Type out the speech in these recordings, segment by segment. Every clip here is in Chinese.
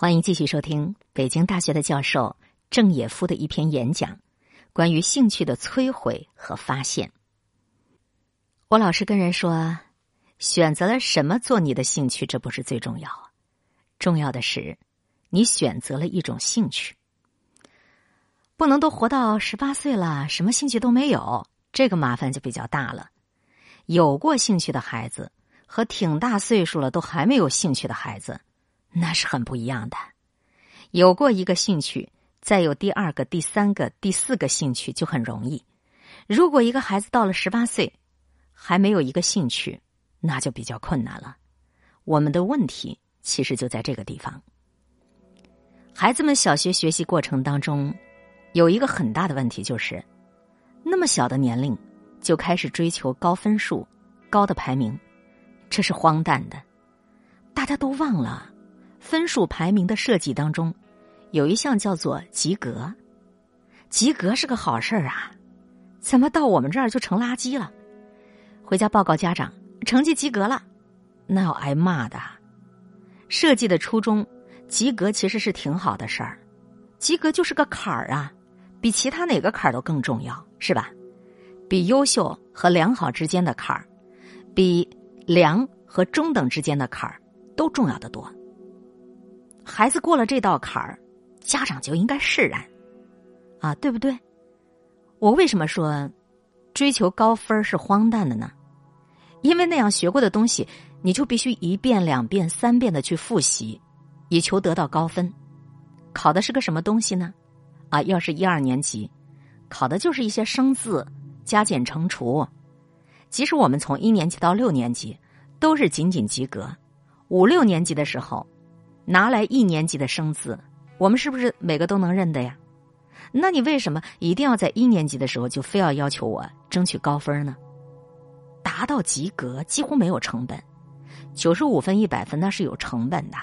欢迎继续收听北京大学的教授郑也夫的一篇演讲，关于兴趣的摧毁和发现。我老是跟人说，选择了什么做你的兴趣，这不是最重要，重要的是你选择了一种兴趣。不能都活到十八岁了，什么兴趣都没有，这个麻烦就比较大了。有过兴趣的孩子和挺大岁数了都还没有兴趣的孩子。那是很不一样的。有过一个兴趣，再有第二个、第三个、第四个兴趣就很容易。如果一个孩子到了十八岁还没有一个兴趣，那就比较困难了。我们的问题其实就在这个地方。孩子们小学学习过程当中，有一个很大的问题就是，那么小的年龄就开始追求高分数、高的排名，这是荒诞的。大家都忘了。分数排名的设计当中，有一项叫做及格。及格是个好事儿啊，怎么到我们这儿就成垃圾了？回家报告家长，成绩及格了，那要挨骂的。设计的初衷，及格其实是挺好的事儿，及格就是个坎儿啊，比其他哪个坎儿都更重要，是吧？比优秀和良好之间的坎儿，比良和中等之间的坎儿都重要的多。孩子过了这道坎儿，家长就应该释然，啊，对不对？我为什么说追求高分是荒诞的呢？因为那样学过的东西，你就必须一遍、两遍、三遍的去复习，以求得到高分。考的是个什么东西呢？啊，要是一二年级，考的就是一些生字、加减乘除。即使我们从一年级到六年级都是仅仅及格，五六年级的时候。拿来一年级的生字，我们是不是每个都能认的呀？那你为什么一定要在一年级的时候就非要要求我争取高分呢？达到及格几乎没有成本，九十五分、一百分那是有成本的，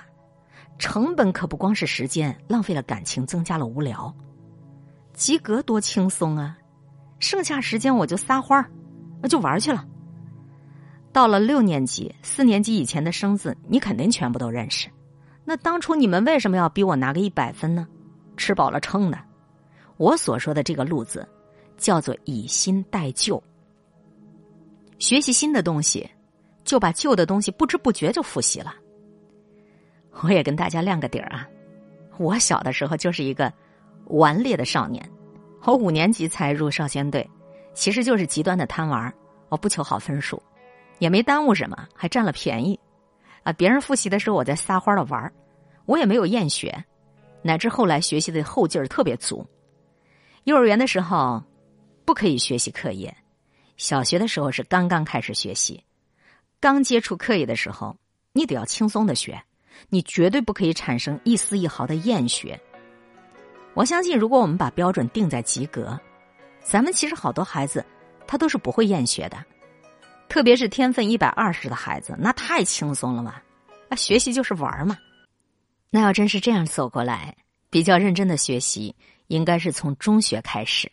成本可不光是时间，浪费了感情，增加了无聊。及格多轻松啊，剩下时间我就撒欢儿，那就玩去了。到了六年级、四年级以前的生字，你肯定全部都认识。那当初你们为什么要逼我拿个一百分呢？吃饱了撑的。我所说的这个路子，叫做以新代旧。学习新的东西，就把旧的东西不知不觉就复习了。我也跟大家亮个底儿啊，我小的时候就是一个顽劣的少年。我五年级才入少先队，其实就是极端的贪玩我不求好分数，也没耽误什么，还占了便宜。啊！别人复习的时候，我在撒欢的玩我也没有厌学，乃至后来学习的后劲儿特别足。幼儿园的时候不可以学习课业，小学的时候是刚刚开始学习，刚接触课业的时候，你得要轻松的学，你绝对不可以产生一丝一毫的厌学。我相信，如果我们把标准定在及格，咱们其实好多孩子他都是不会厌学的。特别是天分一百二十的孩子，那太轻松了嘛！啊，学习就是玩嘛。那要真是这样走过来，比较认真的学习，应该是从中学开始。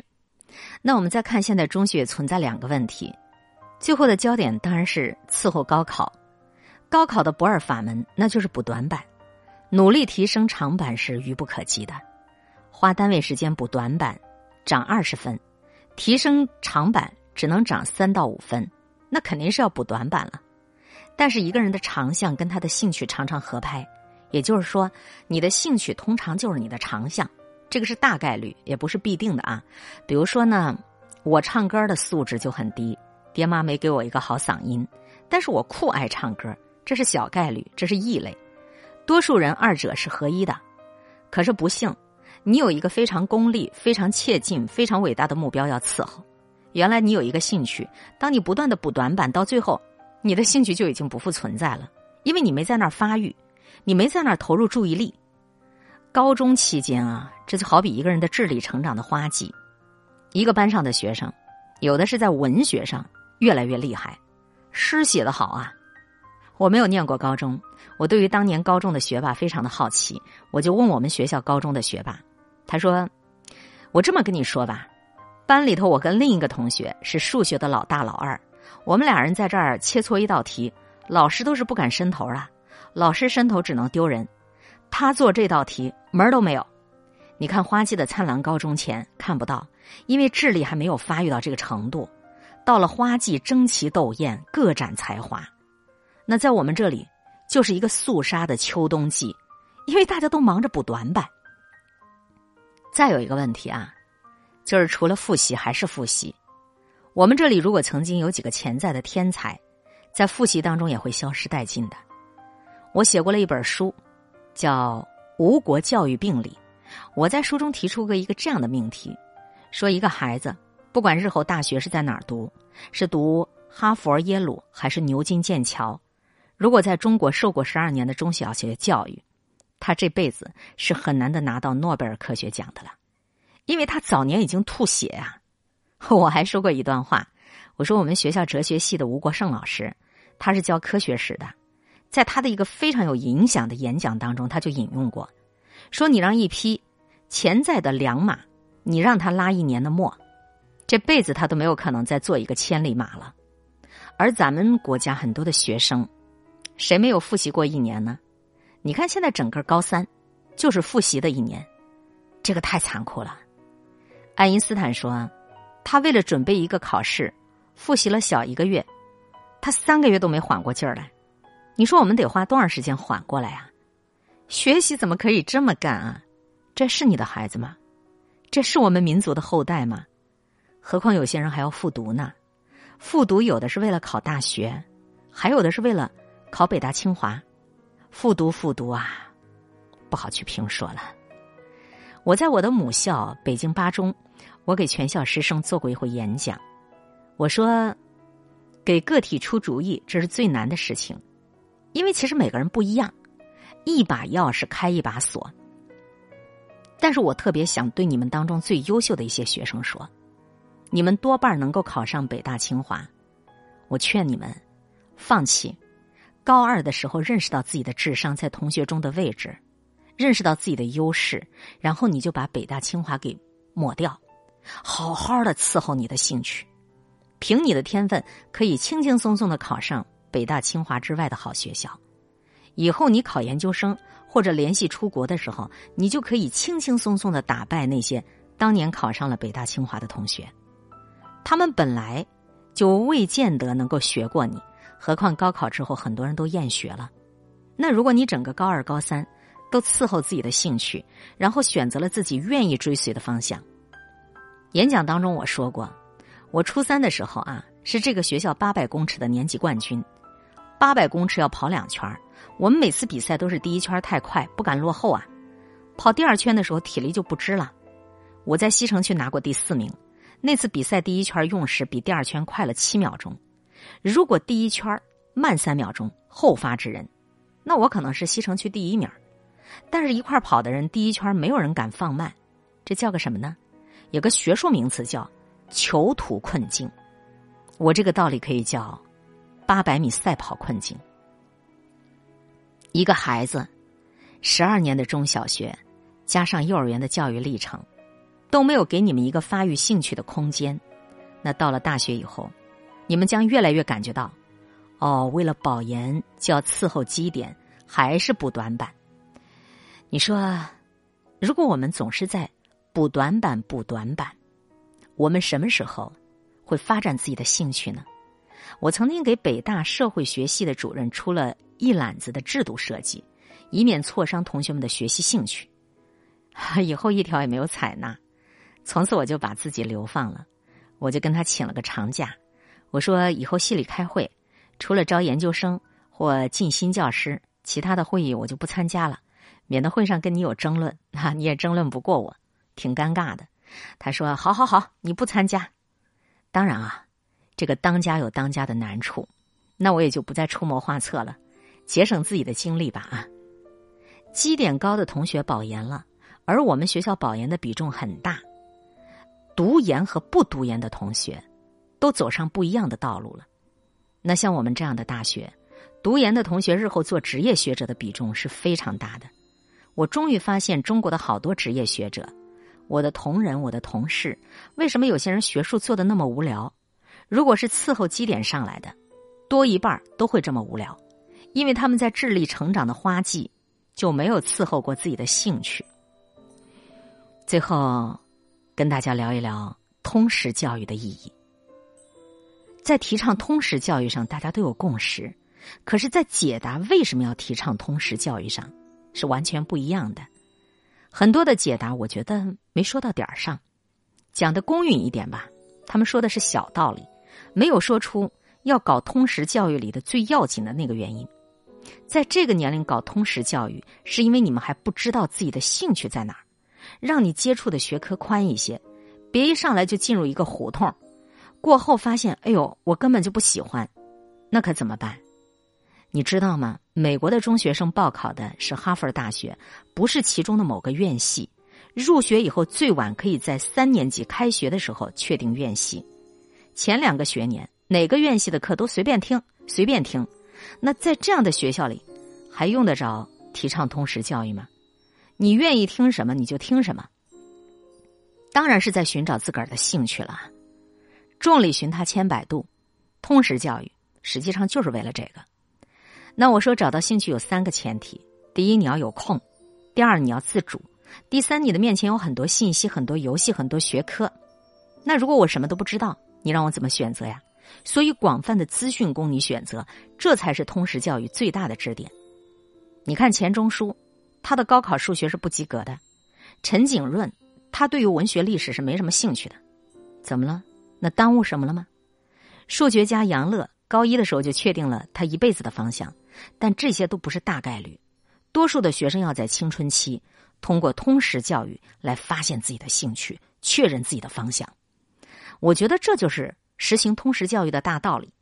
那我们再看，现在中学存在两个问题，最后的焦点当然是伺候高考。高考的不二法门，那就是补短板，努力提升长板是愚不可及的。花单位时间补短板，涨二十分；提升长板只能涨三到五分。那肯定是要补短板了，但是一个人的长项跟他的兴趣常常合拍，也就是说，你的兴趣通常就是你的长项，这个是大概率，也不是必定的啊。比如说呢，我唱歌的素质就很低，爹妈没给我一个好嗓音，但是我酷爱唱歌，这是小概率，这是异类，多数人二者是合一的。可是不幸，你有一个非常功利、非常切近、非常伟大的目标要伺候。原来你有一个兴趣，当你不断的补短板，到最后，你的兴趣就已经不复存在了，因为你没在那儿发育，你没在那儿投入注意力。高中期间啊，这就好比一个人的智力成长的花季，一个班上的学生，有的是在文学上越来越厉害，诗写的好啊。我没有念过高中，我对于当年高中的学霸非常的好奇，我就问我们学校高中的学霸，他说：“我这么跟你说吧。”班里头，我跟另一个同学是数学的老大老二，我们俩人在这儿切磋一道题，老师都是不敢伸头了，老师伸头只能丢人。他做这道题门儿都没有。你看花季的灿烂高中前看不到，因为智力还没有发育到这个程度。到了花季争奇斗艳，各展才华。那在我们这里，就是一个肃杀的秋冬季，因为大家都忙着补短板。再有一个问题啊，就是除了复习还是复习。我们这里如果曾经有几个潜在的天才，在复习当中也会消失殆尽的。我写过了一本书，叫《吴国教育病理》。我在书中提出过一个这样的命题：说一个孩子，不管日后大学是在哪儿读，是读哈佛、耶鲁还是牛津、剑桥，如果在中国受过十二年的中小学教育，他这辈子是很难的拿到诺贝尔科学奖的了，因为他早年已经吐血啊。我还说过一段话，我说我们学校哲学系的吴国胜老师，他是教科学史的。在他的一个非常有影响的演讲当中，他就引用过，说：“你让一匹潜在的良马，你让他拉一年的磨，这辈子他都没有可能再做一个千里马了。而咱们国家很多的学生，谁没有复习过一年呢？你看现在整个高三就是复习的一年，这个太残酷了。”爱因斯坦说：“他为了准备一个考试，复习了小一个月，他三个月都没缓过劲儿来。”你说我们得花多长时间缓过来啊？学习怎么可以这么干啊？这是你的孩子吗？这是我们民族的后代吗？何况有些人还要复读呢。复读有的是为了考大学，还有的是为了考北大清华。复读复读啊，不好去评说了。我在我的母校北京八中，我给全校师生做过一回演讲。我说，给个体出主意，这是最难的事情。因为其实每个人不一样，一把钥匙开一把锁。但是我特别想对你们当中最优秀的一些学生说，你们多半能够考上北大清华。我劝你们放弃高二的时候认识到自己的智商在同学中的位置，认识到自己的优势，然后你就把北大清华给抹掉，好好的伺候你的兴趣，凭你的天分可以轻轻松松的考上。北大清华之外的好学校，以后你考研究生或者联系出国的时候，你就可以轻轻松松的打败那些当年考上了北大清华的同学。他们本来就未见得能够学过你，何况高考之后很多人都厌学了。那如果你整个高二、高三都伺候自己的兴趣，然后选择了自己愿意追随的方向，演讲当中我说过，我初三的时候啊，是这个学校八百公尺的年级冠军。八百公尺要跑两圈我们每次比赛都是第一圈太快，不敢落后啊。跑第二圈的时候体力就不支了。我在西城区拿过第四名，那次比赛第一圈用时比第二圈快了七秒钟。如果第一圈慢三秒钟，后发制人，那我可能是西城区第一名。但是，一块跑的人第一圈没有人敢放慢，这叫个什么呢？有个学术名词叫“囚徒困境”。我这个道理可以叫。八百米赛跑困境，一个孩子十二年的中小学加上幼儿园的教育历程，都没有给你们一个发育兴趣的空间。那到了大学以后，你们将越来越感觉到，哦，为了保研就要伺候基点，还是补短板。你说，如果我们总是在补短板、补短板，我们什么时候会发展自己的兴趣呢？我曾经给北大社会学系的主任出了一揽子的制度设计，以免挫伤同学们的学习兴趣。以后一条也没有采纳，从此我就把自己流放了。我就跟他请了个长假，我说以后系里开会，除了招研究生或进新教师，其他的会议我就不参加了，免得会上跟你有争论啊，你也争论不过我，挺尴尬的。他说：“好好好，你不参加。”当然啊。这个当家有当家的难处，那我也就不再出谋划策了，节省自己的精力吧啊。基点高的同学保研了，而我们学校保研的比重很大，读研和不读研的同学都走上不一样的道路了。那像我们这样的大学，读研的同学日后做职业学者的比重是非常大的。我终于发现，中国的好多职业学者，我的同仁、我的同事，为什么有些人学术做的那么无聊？如果是伺候基点上来的，多一半都会这么无聊，因为他们在智力成长的花季，就没有伺候过自己的兴趣。最后，跟大家聊一聊通识教育的意义。在提倡通识教育上，大家都有共识，可是，在解答为什么要提倡通识教育上，是完全不一样的。很多的解答，我觉得没说到点儿上，讲的公允一点吧。他们说的是小道理，没有说出要搞通识教育里的最要紧的那个原因。在这个年龄搞通识教育，是因为你们还不知道自己的兴趣在哪儿。让你接触的学科宽一些，别一上来就进入一个胡同，过后发现，哎呦，我根本就不喜欢，那可怎么办？你知道吗？美国的中学生报考的是哈佛大学，不是其中的某个院系。入学以后，最晚可以在三年级开学的时候确定院系。前两个学年，哪个院系的课都随便听，随便听。那在这样的学校里，还用得着提倡通识教育吗？你愿意听什么你就听什么，当然是在寻找自个儿的兴趣了。众里寻他千百度，通识教育实际上就是为了这个。那我说找到兴趣有三个前提：第一，你要有空；第二，你要自主；第三，你的面前有很多信息、很多游戏、很多学科。那如果我什么都不知道，你让我怎么选择呀？所以，广泛的资讯供你选择，这才是通识教育最大的支点。你看钱钟书。他的高考数学是不及格的，陈景润，他对于文学历史是没什么兴趣的，怎么了？那耽误什么了吗？数学家杨乐高一的时候就确定了他一辈子的方向，但这些都不是大概率，多数的学生要在青春期通过通识教育来发现自己的兴趣，确认自己的方向。我觉得这就是实行通识教育的大道理，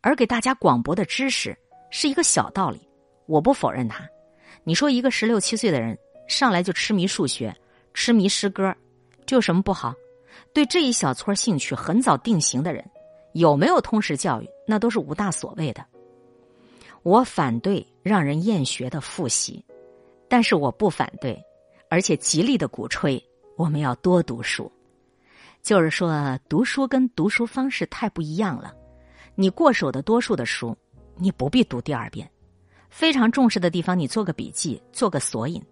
而给大家广博的知识是一个小道理，我不否认它。你说一个十六七岁的人上来就痴迷数学、痴迷诗歌，这有什么不好？对这一小撮兴趣很早定型的人，有没有通识教育，那都是无大所谓的。我反对让人厌学的复习，但是我不反对，而且极力的鼓吹我们要多读书。就是说，读书跟读书方式太不一样了。你过手的多数的书，你不必读第二遍。非常重视的地方，你做个笔记，做个索引，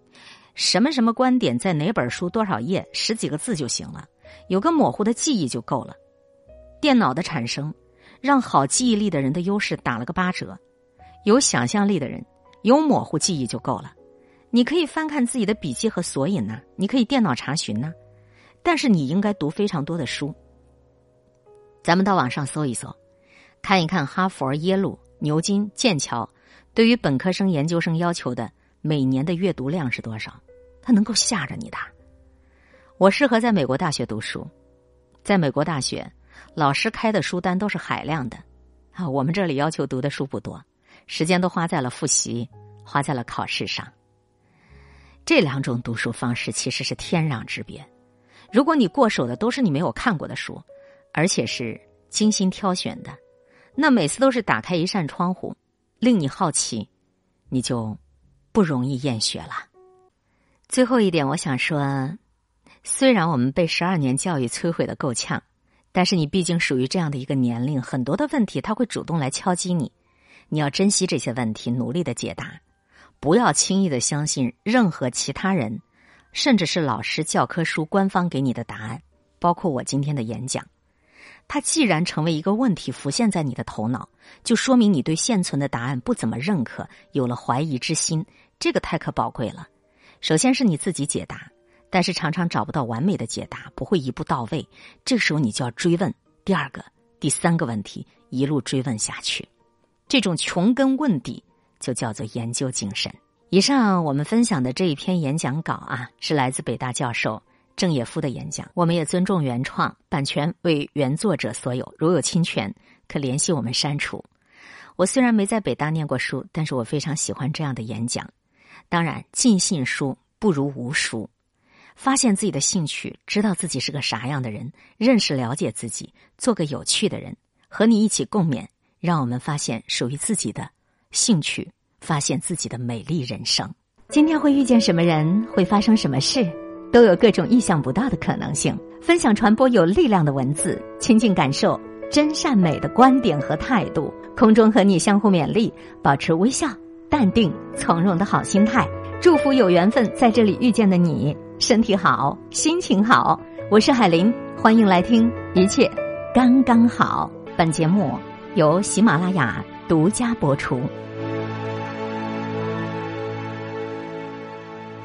什么什么观点在哪本书多少页，十几个字就行了，有个模糊的记忆就够了。电脑的产生，让好记忆力的人的优势打了个八折。有想象力的人，有模糊记忆就够了。你可以翻看自己的笔记和索引呢，你可以电脑查询呢，但是你应该读非常多的书。咱们到网上搜一搜，看一看哈佛、耶鲁、牛津、剑桥。对于本科生、研究生要求的每年的阅读量是多少？它能够吓着你的。我适合在美国大学读书，在美国大学，老师开的书单都是海量的啊。我们这里要求读的书不多，时间都花在了复习，花在了考试上。这两种读书方式其实是天壤之别。如果你过手的都是你没有看过的书，而且是精心挑选的，那每次都是打开一扇窗户。令你好奇，你就不容易厌学了。最后一点，我想说，虽然我们被十二年教育摧毁的够呛，但是你毕竟属于这样的一个年龄，很多的问题他会主动来敲击你，你要珍惜这些问题，努力的解答，不要轻易的相信任何其他人，甚至是老师、教科书、官方给你的答案，包括我今天的演讲。它既然成为一个问题浮现在你的头脑，就说明你对现存的答案不怎么认可，有了怀疑之心，这个太可宝贵了。首先是你自己解答，但是常常找不到完美的解答，不会一步到位，这个时候你就要追问第二个、第三个问题，一路追问下去。这种穷根问底就叫做研究精神。以上我们分享的这一篇演讲稿啊，是来自北大教授。郑也夫的演讲，我们也尊重原创，版权为原作者所有，如有侵权，可联系我们删除。我虽然没在北大念过书，但是我非常喜欢这样的演讲。当然，尽信书不如无书，发现自己的兴趣，知道自己是个啥样的人，认识了解自己，做个有趣的人，和你一起共勉，让我们发现属于自己的兴趣，发现自己的美丽人生。今天会遇见什么人，会发生什么事？都有各种意想不到的可能性。分享传播有力量的文字，亲近感受真善美的观点和态度。空中和你相互勉励，保持微笑、淡定、从容的好心态。祝福有缘分在这里遇见的你，身体好，心情好。我是海林，欢迎来听一切刚刚好。本节目由喜马拉雅独家播出。